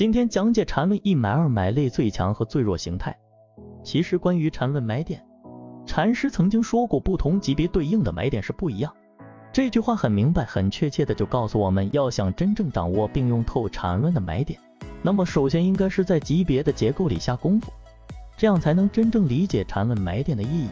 今天讲解缠论一买二买类最强和最弱形态。其实关于缠论买点，禅师曾经说过，不同级别对应的买点是不一样。这句话很明白、很确切的就告诉我们，要想真正掌握并用透缠论的买点，那么首先应该是在级别的结构里下功夫，这样才能真正理解缠论买点的意义。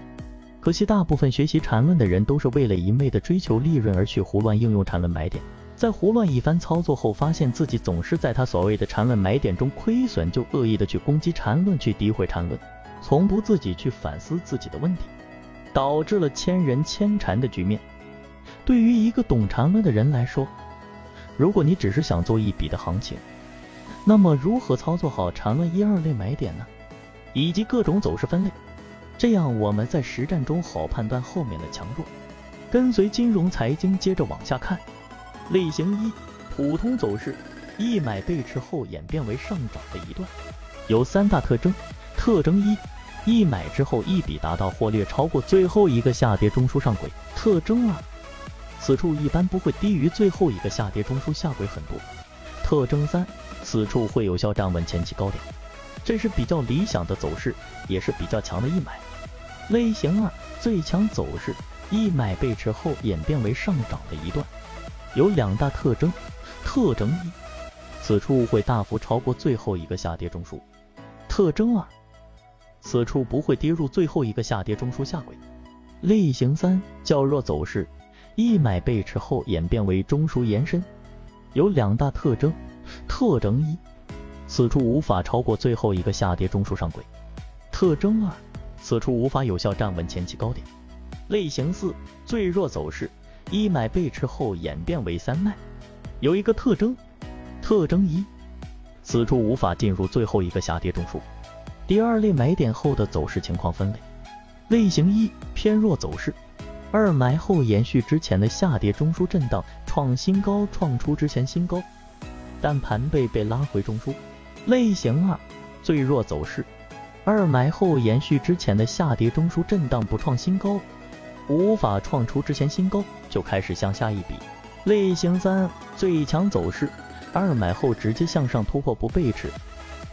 可惜大部分学习缠论的人都是为了一味的追求利润而去胡乱应用缠论买点。在胡乱一番操作后，发现自己总是在他所谓的缠论买点中亏损，就恶意的去攻击缠论，去诋毁缠论，从不自己去反思自己的问题，导致了千人千缠的局面。对于一个懂缠论的人来说，如果你只是想做一笔的行情，那么如何操作好缠论一二类买点呢？以及各种走势分类，这样我们在实战中好判断后面的强弱。跟随金融财经，接着往下看。类型一，普通走势，一买背驰后演变为上涨的一段，有三大特征。特征一，一买之后一笔达到或略超过最后一个下跌中枢上轨。特征二，此处一般不会低于最后一个下跌中枢下轨很多。特征三，此处会有效站稳前期高点，这是比较理想的走势，也是比较强的一买。类型二，最强走势，一买背驰后演变为上涨的一段。有两大特征，特征一，此处会大幅超过最后一个下跌中枢；特征二，此处不会跌入最后一个下跌中枢下轨。类型三，较弱走势，一买背驰后演变为中枢延伸，有两大特征，特征一，此处无法超过最后一个下跌中枢上轨；特征二，此处无法有效站稳前期高点。类型四，最弱走势。一买背驰后演变为三卖，有一个特征，特征一，此处无法进入最后一个下跌中枢。第二类买点后的走势情况分类：类型一偏弱走势，二买后延续之前的下跌中枢震荡创新高，创出之前新高，但盘背被拉回中枢。类型二最弱走势，二买后延续之前的下跌中枢震荡不创新高。无法创出之前新高，就开始向下一笔。类型三最强走势，二买后直接向上突破不背驰，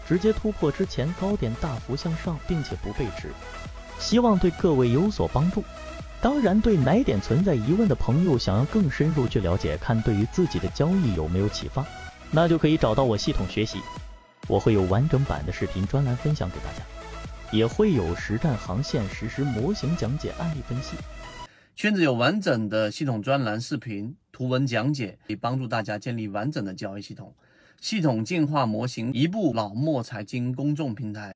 直接突破之前高点大幅向上，并且不背驰。希望对各位有所帮助。当然，对买点存在疑问的朋友，想要更深入去了解，看对于自己的交易有没有启发，那就可以找到我系统学习。我会有完整版的视频专栏分享给大家，也会有实战航线实时模型讲解案例分析。圈子有完整的系统专栏、视频、图文讲解，以帮助大家建立完整的交易系统。系统进化模型，一部老墨财经公众平台。